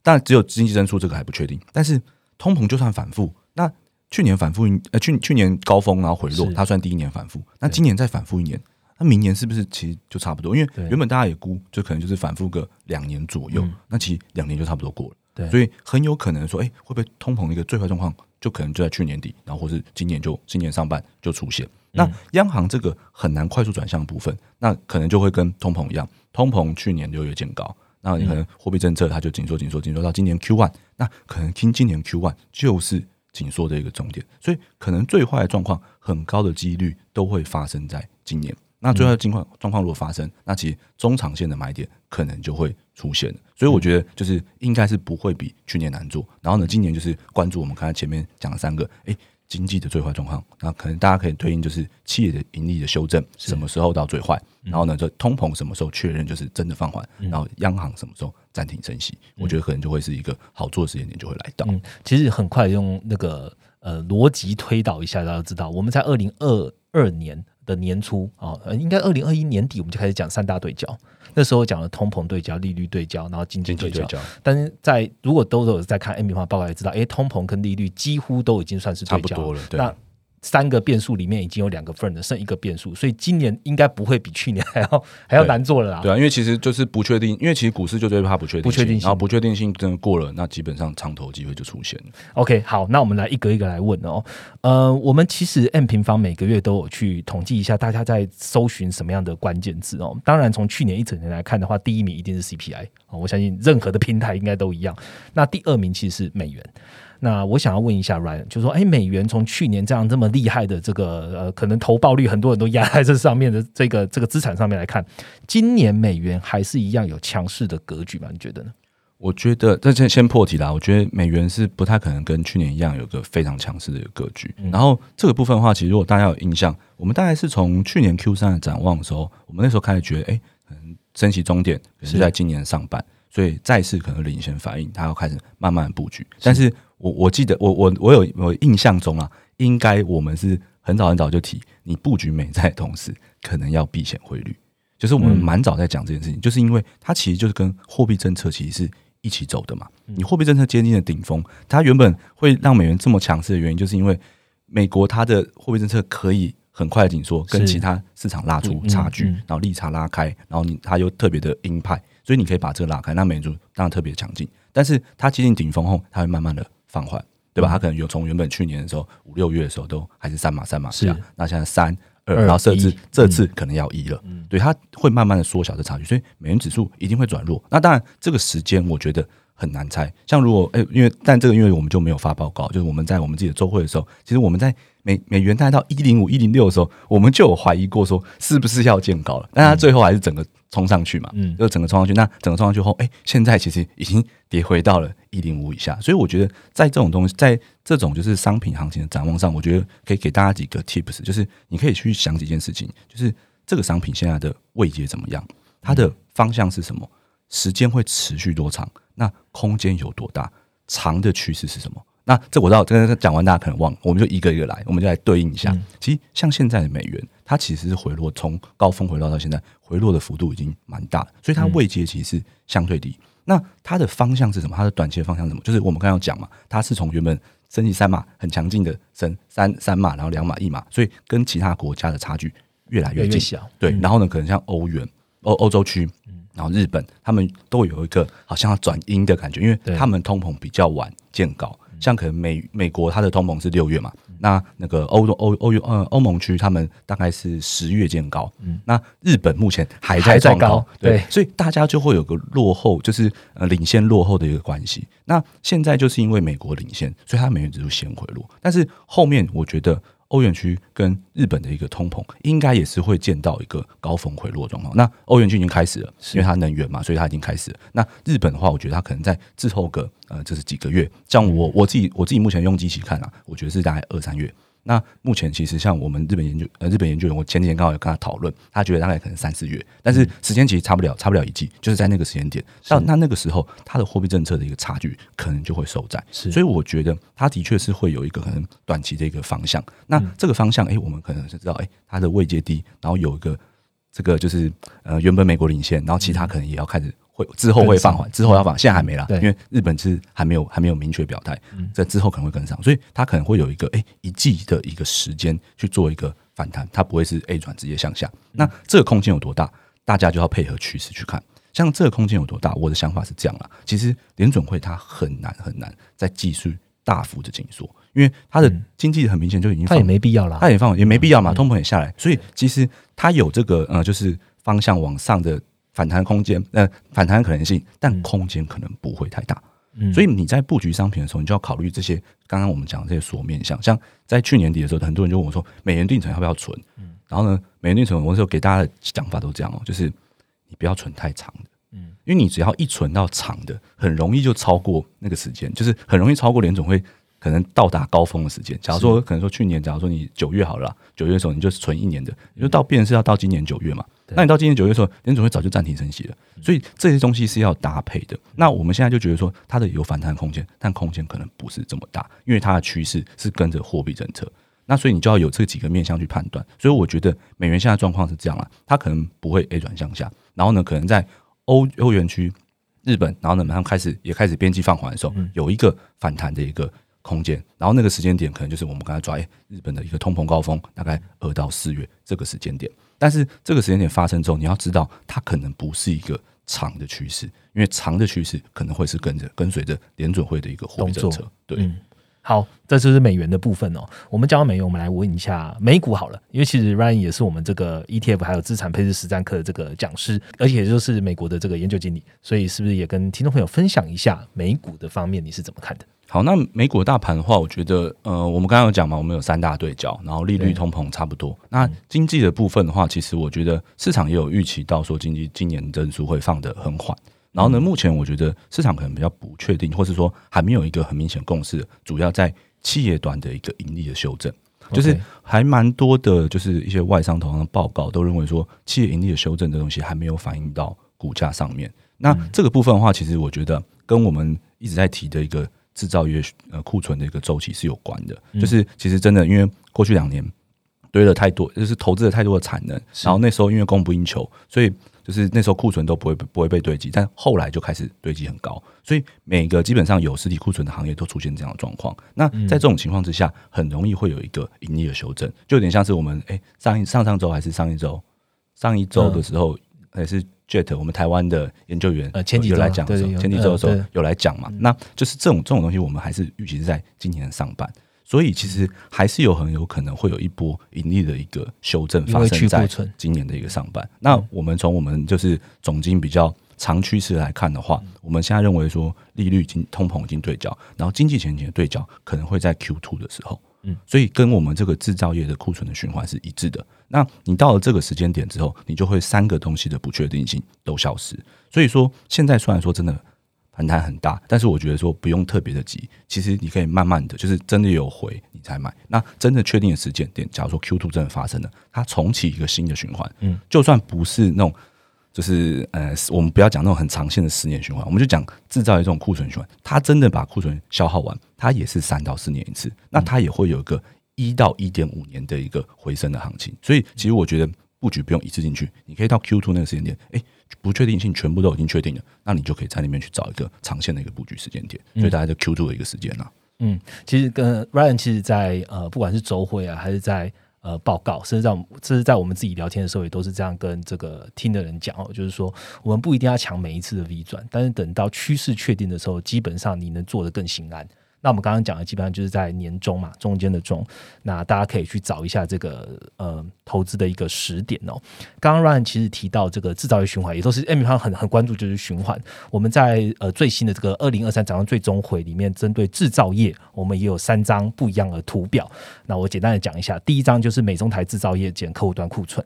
但只有经济增速这个还不确定，但是通膨就算反复，那去年反复呃去去年高峰然后回落，它算第一年反复，那今年再反复一年，那明年是不是其实就差不多？因为原本大家也估，就可能就是反复个两年左右，嗯那其实两年就差不多过了。对所以很有可能说，哎、会不会通膨的一个最坏状况，就可能就在去年底，然后或是今年就今年上半就出现。那央行这个很难快速转向的部分，那可能就会跟通膨一样，通膨去年六月见高，那你可能货币政策它就紧缩紧缩紧缩到今年 Q one，那可能听今年 Q one 就是紧缩的一个重点，所以可能最坏的状况很高的几率都会发生在今年。那最坏的情况状况如果发生，那其实中长线的买点可能就会出现了。所以我觉得就是应该是不会比去年难做。然后呢，今年就是关注我们刚才前面讲的三个，诶，经济的最坏状况，那可能大家可以对应就是企业的盈利的修正什么时候到最坏，然后呢，这通膨什么时候确认就是真的放缓，然后央行什么时候暂停升息，我觉得可能就会是一个好做的时间点就会来到。嗯，其实很快用那个呃逻辑推导一下，大家知道我们在二零二二年的年初啊、呃，应该二零二一年底我们就开始讲三大对焦，那时候讲了通膨对焦、利率对焦，然后经济对焦。对焦，但是在如果都有在看 M 平方报告，也知道，诶，通膨跟利率几乎都已经算是对焦差不多了对。那三个变数里面已经有两个 firm 了，剩一个变数，所以今年应该不会比去年还要还要难做了啦。对啊，因为其实就是不确定，因为其实股市就最怕不确定不确定性然后不确定性真的过了，那基本上长投机会就出现了。OK，好，那我们来一个一个来问哦。呃，我们其实 M 平方每个月都有去统计一下，大家在搜寻什么样的关键字哦。当然，从去年一整年来看的话，第一名一定是 CPI 哦，我相信任何的平台应该都一样。那第二名其实是美元。那我想要问一下 Ryan，就说，哎，美元从去年这样这么厉害的这个呃，可能投报率很多人都压在这上面的这个这个资产上面来看，今年美元还是一样有强势的格局吗？你觉得呢？我觉得这先先破题啦。我觉得美元是不太可能跟去年一样有个非常强势的一个格局。然后这个部分的话，其实如果大家有印象，我们大概是从去年 Q 三的展望的时候，我们那时候开始觉得，哎，可能升息终点可能是在今年上半，所以债市可能领先反应，它要开始慢慢的布局。但是我我记得我我我有我印象中啊，应该我们是很早很早就提，你布局美债的同时，可能要避险汇率。就是我们蛮早在讲这件事情，就是因为它其实就是跟货币政策其实是一起走的嘛。你货币政策接近了顶峰，它原本会让美元这么强势的原因，就是因为美国它的货币政策可以很快的紧缩，跟其他市场拉出差距，嗯嗯然后利差拉开，然后你它又特别的鹰派，所以你可以把这个拉开，那美元就当然特别强劲。但是它接近顶峰后，它会慢慢的放缓，对嗯。吧？它可能有从原本去年的时候五六月的时候都还是三码三码是。下，那现在三二，然后甚至一嗯这次可能要一了，对，它会慢慢的缩小这差距，所以美元指数一定会转弱。那当然，这个时间我觉得很难猜。像如果诶、因为但这个因为我们就没有发报告，就是我们在我们自己的周会的时候，其实我们在美美元大概到一零五、一零六的时候，我们就有怀疑过说是不是要见高了，但它最后还是整个冲上去嘛，嗯就整个冲上去。那整个冲上去后，哎、现在其实已经跌回到了一零五以下，所以我觉得在这种东西，在这种就是商品行情的展望上，我觉得可以给大家几个 tips，就是你可以去想几件事情，就是这个商品现在的位阶怎么样，它的方向是什么，时间会持续多长，那空间有多大，长的趋势是什么？那这我知道，这个讲完大家可能忘了，我们就一个一个来，我们就来对应一下。其实像现在的美元，它其实是回落，从高峰回落到现在，回落的幅度已经蛮大的，所以它位阶其实是相对低。那它的方向是什么？它的短期的方向是什么？就是我们刚刚讲嘛，它是从原本升级三码很强劲的升三三码，然后两码一码，所以跟其他国家的差距越来越近。越来越小，对，然后呢，可能像欧元、欧欧洲区，然后日本，他们都有一个好像要转阴的感觉，因为他们通膨比较晚见高。像可能美美国它的通膨是六月嘛，那那个欧欧欧欧呃欧盟区他们大概是十月见高，那日本目前还在还在高高，对所以大家就会有个落后，就是呃领先落后的一个关系。那现在就是因为美国领先，所以它美元指数先回落，但是后面我觉得欧元区跟日本的一个通膨，应该也是会见到一个高峰回落状况。那欧元区已经开始了，因为它能源嘛，所以它已经开始了。那日本的话，我觉得它可能在滞后个呃，这是几个月。像我我自己我自己目前用机器看啊，我觉得是大概二三月。那目前其实像我们日本研究呃日本研究员，我前几天刚好有跟他讨论，他觉得大概可能三四月，但是时间其实差不了差不了一季，就是在那个时间点，到那那个时候，它的货币政策的一个差距可能就会收窄，是。所以我觉得它的确是会有一个可能短期的一个方向。那这个方向，哎、我们可能是知道，哎、它的位阶低，然后有一个这个就是呃原本美国领先，然后其他可能也要开始会之后会放缓，之后要放，现在还没啦，对因为日本是还没有还没有明确表态，在之后可能会跟上，所以它可能会有一个哎、一季的一个时间去做一个反弹，它不会是 A 转直接向下。那这个空间有多大，大家就要配合趋势去看。像这个空间有多大，我的想法是这样啦。其实联准会它很难很难在技术大幅的紧缩，因为它的经济很明显就已经它也放没必要啦。它也放也没必要嘛，通膨也下来，所以其实它有这个呃，就是方向往上的反弹空间，呃，反弹可能性，但空间可能不会太大。嗯所以你在布局商品的时候，你就要考虑这些刚刚我们讲的这些锁面向。像在去年底的时候，很多人就问我说，美元定存要不要存？然后呢，美元定存，我那时候给大家的讲法都这样哦，就是你不要存太长的。嗯因为你只要一存到长的，很容易就超过那个时间，就是很容易超过联总会可能到达高峰的时间。假如说可能说去年，假如说你九月好了，九月的时候你就是存一年的，你就到变成是要到今年九月嘛。那你到今年九月的时候，联总会早就暂停升息了，所以这些东西是要搭配的。那我们现在就觉得说它的有反弹空间，但空间可能不是这么大，因为它的趋势是跟着货币政策。那所以你就要有这几个面向去判断。所以我觉得美元现在状况是这样啦，它可能不会 A 转向下，然后呢，可能在欧欧元区、日本，然后呢，马上开始也开始边际放缓的时候，有一个反弹的一个空间，然后那个时间点可能就是我们刚才抓诶日本的一个通膨高峰，大概二到四月这个时间点。但是这个时间点发生之后，你要知道它可能不是一个长的趋势，因为长的趋势可能会是跟着跟随着联准会的一个货币政策。对，嗯，好，这就是美元的部分哦。我们讲到美元，我们来问一下美股好了，因为其实 Ryan 也是我们这个 ETF 还有资产配置实战课的这个讲师，而且就是美国的这个研究经理，所以是不是也跟听众朋友分享一下美股的方面你是怎么看的？好，那美股大盘的话，我觉得，呃，我们刚刚有讲嘛，我们有三大对角，然后利率、通膨差不多。那经济的部分的话，其实我觉得市场也有预期到说，经济今年增速会放得很缓。然后呢，目前我觉得市场可能比较不确定，或是说还没有一个很明显共识，主要在企业端的一个盈利的修正，就是还蛮多的，就是一些外商投行的报告都认为说，企业盈利的修正这东西还没有反映到股价上面。那这个部分的话，其实我觉得跟我们一直在提的一个制造业呃库存的一个周期是有关的。就是其实真的，因为过去两年堆了太多，就是投资了太多的产能，然后那时候因为供不应求，所以就是那时候库存都不会不会被堆积，但后来就开始堆积很高，所以每个基本上有实体库存的行业都出现这样的状况。那在这种情况之下，很容易会有一个盈利的修正，就有点像是我们哎、上一上上周还是上一周？上一周的时候，还是 Jet 我们台湾的研究员呃前几周来讲的时候，前几周的时候有来讲嘛，那就是这种这种东西，我们还是预期是在今年的上半。所以其实还是有很有可能会有一波盈利的一个修正发生在今年的一个上半。那我们从我们就是总经比较长趋势来看的话，我们现在认为说利率已经通膨已经对焦，然后经济前景的对焦可能会在 Q two 的时候。嗯，所以跟我们这个制造业的库存的循环是一致的。那你到了这个时间点之后，你就会三个东西的不确定性都消失。所以说，现在虽然说真的反弹很大，但是我觉得说不用特别的急，其实你可以慢慢的，就是真的有回你才买。那真的确定的时间点，假如说 Q two 真的发生了，它重启一个新的循环，嗯，就算不是那种。就是呃，我们不要讲那种很长线的十年循环，我们就讲制造业这种库存循环，它真的把库存消耗完，它也是三到四年一次，那它也会有一个一到一点五年的一个回升的行情。所以其实我觉得布局不用一次进去，你可以到 Q two 那个时间点，哎、不确定性全部都已经确定了，那你就可以在里面去找一个长线的一个布局时间点，所以大家就 Q two 的一个时间啦、嗯，其实跟 Ryan 其实在，呃，不管是周会啊，还是在呃报告，甚至在我们这是在我们自己聊天的时候，也都是这样跟这个听的人讲哦，就是说我们不一定要抢每一次的 V 转，但是等到趋势确定的时候，基本上你能做的更心安。那我们刚刚讲的基本上就是在年中嘛，中间的中，那大家可以去找一下这个呃投资的一个时点哦。刚刚 Ryan 其实提到这个制造业循环，也都是 M 方很很关注，就是循环。我们在呃最新的这个二零二三展望最终回里面，针对制造业，我们也有三张不一样的图表。那我简单的讲一下，第一张就是美中台制造业减客户端库存。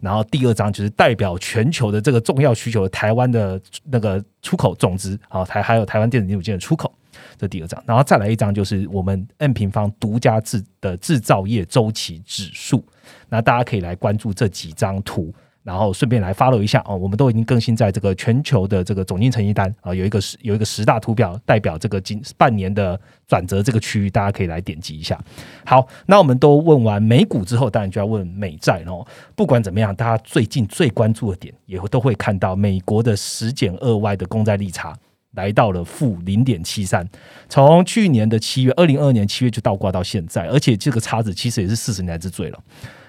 然后第二张就是代表全球的这个重要需求，台湾的那个出口总值啊，台还有台湾电子零组件的出口，这第二张。然后再来一张就是我们 N 平方独家制的制造业周期指数。那大家可以来关注这几张图，然后顺便来 follow 一下哦。我们都已经更新在这个全球的这个总经成绩单啊，有一个十有一个十大图表代表这个今半年的转折这个区域，大家可以来点击一下。好，那我们都问完美股之后，当然就要问美债喽。不管怎么样，大家最近最关注的点，也都会看到美国的十减二 Y 的公债利差来到了负零点七三，从去年的七月，二零二二年七月就倒挂到现在，而且这个差值其实也是四十年来之最了。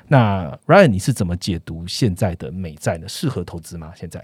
那 Ryan，你是怎么解读现在的美债呢？适合投资吗？现在？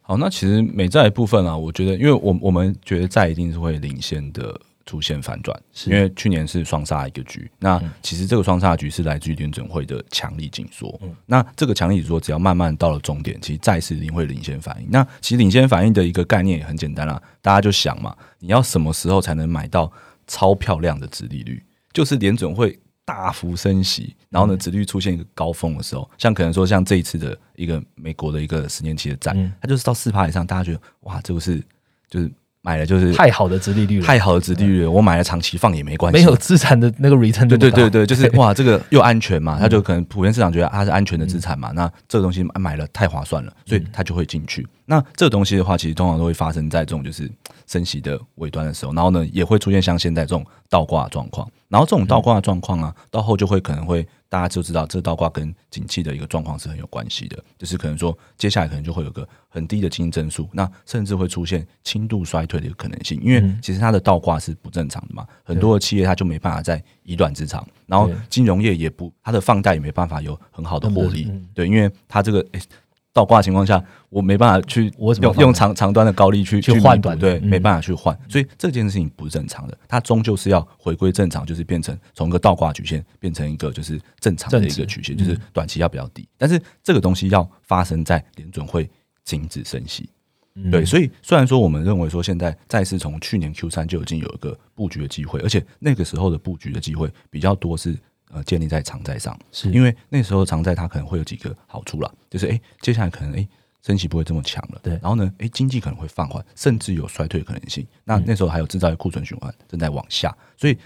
好，那其实美债部分啊，我觉得，因为我我们觉得债一定是会领先的出现反转，因为去年是双杀一个局，那其实这个双杀局是来自于联准会的强力紧缩，那这个强力紧缩只要慢慢到了终点，其实债市一定会领先反应。那其实领先反应的一个概念也很简单啦，大家就想嘛，你要什么时候才能买到超漂亮的殖利率？就是联准会大幅升息，然后呢，殖利率出现一个高峰的时候，像可能说像这一次的一个美国的一个十年期的债，它就是到四趴以上，大家觉得哇，这个是就是买了就是太好的殖利率了，太好的殖利率了，我买了长期放也没关系，没有资产的那个 return 对对对对，就是 哇，这个又安全嘛，他就可能普遍市场觉得它是安全的资产嘛，那这个东西买了太划算了，所以他就会进去。那这个东西的话，其实通常都会发生在这种就是升息的尾端的时候，然后呢，也会出现像现在这种倒挂的状况。然后这种倒挂的状况啊，到后就会可能会大家就知道，这倒挂跟景气的一个状况是很有关系的，就是可能说接下来可能就会有个很低的经济增速，那甚至会出现轻度衰退的一个可能性，因为其实它的倒挂是不正常的嘛，很多的企业它就没办法在以短之长，然后金融业也不，它的放贷也没办法有很好的获利，对，因为它这个诶。倒挂情况下，我没办法去用用长长端的高利去去换短，对，没办法去换，所以这件事情不是正常的。它终究是要回归正常，就是变成从一个倒挂曲线变成一个就是正常的一个曲线，就是短期要比较低。但是这个东西要发生在联准会停止升息，对。所以虽然说我们认为说现在再次从去年 Q 三就已经有一个布局的机会，而且那个时候的布局的机会比较多是。呃，建立在长债上，是因为那时候长债它可能会有几个好处啦，就是哎，接下来可能哎，升息不会这么强了，对，然后呢，哎，经济可能会放缓，甚至有衰退的可能性。那那时候还有制造业库存循环正在往下，所以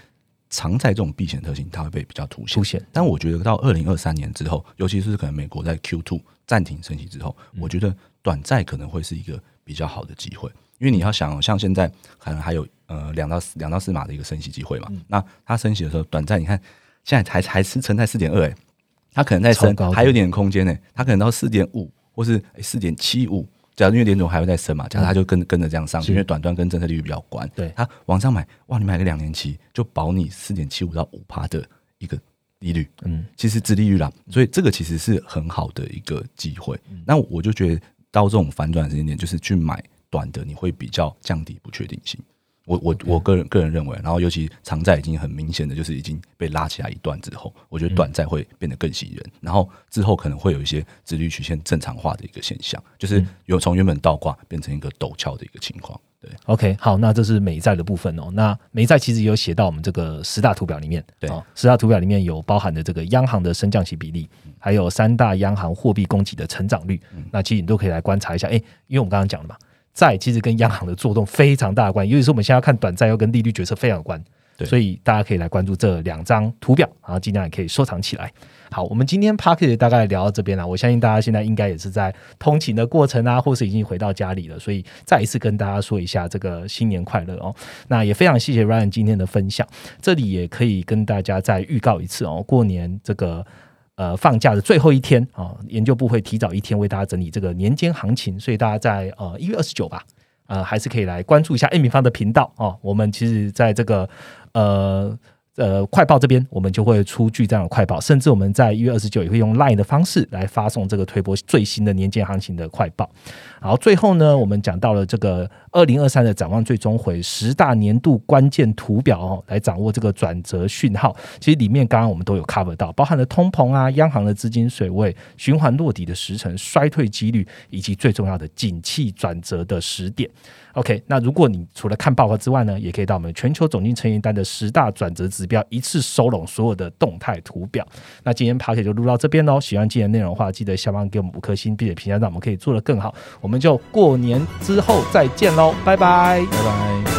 长债这种避险特性它会被比较凸显。凸显。但我觉得到二零二三年之后，尤其是可能美国在 Q two 暂停升息之后，我觉得短债可能会是一个比较好的机会，因为你要想，像现在可能还有呃两到两到四码的一个升息机会嘛，那它升息的时候，短债你看。现在还还是存在四点二哎，它可能在升，还有点空间呢。它可能到四点五或是四点七五，假如因为联总还会再升嘛，假如它就跟跟着这样上，因为短端跟政策利率比较关。对，它往上买，哇，你买个两年期就保你四点七五到五趴的一个利率，嗯，其实低利率啦，所以这个其实是很好的一个机会。那我就觉得到这种反转时间点，就是去买短的，你会比较降低不确定性。我我我个人个人认为，然后尤其长债已经很明显的就是已经被拉起来一段之后，我觉得短债会变得更吸引人，然后之后可能会有一些直率曲线正常化的一个现象，就是有从原本倒挂变成一个陡峭的一个情况。对，OK，好，那这是美债的部分哦。那美债其实有写到我们这个十大图表里面，对，十大图表里面有包含的这个央行的升降息比例，还有三大央行货币供给的成长率，那其实你都可以来观察一下。哎，因为我们刚刚讲了嘛。债其实跟央行的作动非常大的关系，尤其是我们现在要看短债，又跟利率决策非常有关，所以大家可以来关注这两张图表，然后尽量也可以收藏起来。好，我们今天 p a r k e 大概聊到这边了，我相信大家现在应该也是在通勤的过程啊，或是已经回到家里了，所以再一次跟大家说一下这个新年快乐哦。那也非常谢谢 Ryan 今天的分享，这里也可以跟大家再预告一次哦，过年这个。呃，放假的最后一天啊，研究部会提早一天为大家整理这个年间行情，所以大家在呃一月二十九吧，呃，还是可以来关注一下 A 米方的频道啊。我们其实在这个呃。呃，快报这边我们就会出具这样的快报，甚至我们在一月二十九也会用 Line 的方式来发送这个推波最新的年鉴行情的快报。然后最后呢，我们讲到了这个二零二三的展望最终回十大年度关键图表哦，来掌握这个转折讯号。其实里面刚刚我们都有 cover 到，包含了通膨啊、央行的资金水位、循环落底的时程、衰退几率，以及最重要的景气转折的时点。OK，那如果你除了看报告之外呢，也可以到我们全球总经成员单的十大转折指标，一次收拢所有的动态图表。那今天 p a r k 就录到这边喽。喜欢今天内容的话，记得下方给我们五颗星，并且评价，让我们可以做得更好。我们就过年之后再见喽，拜拜，拜拜。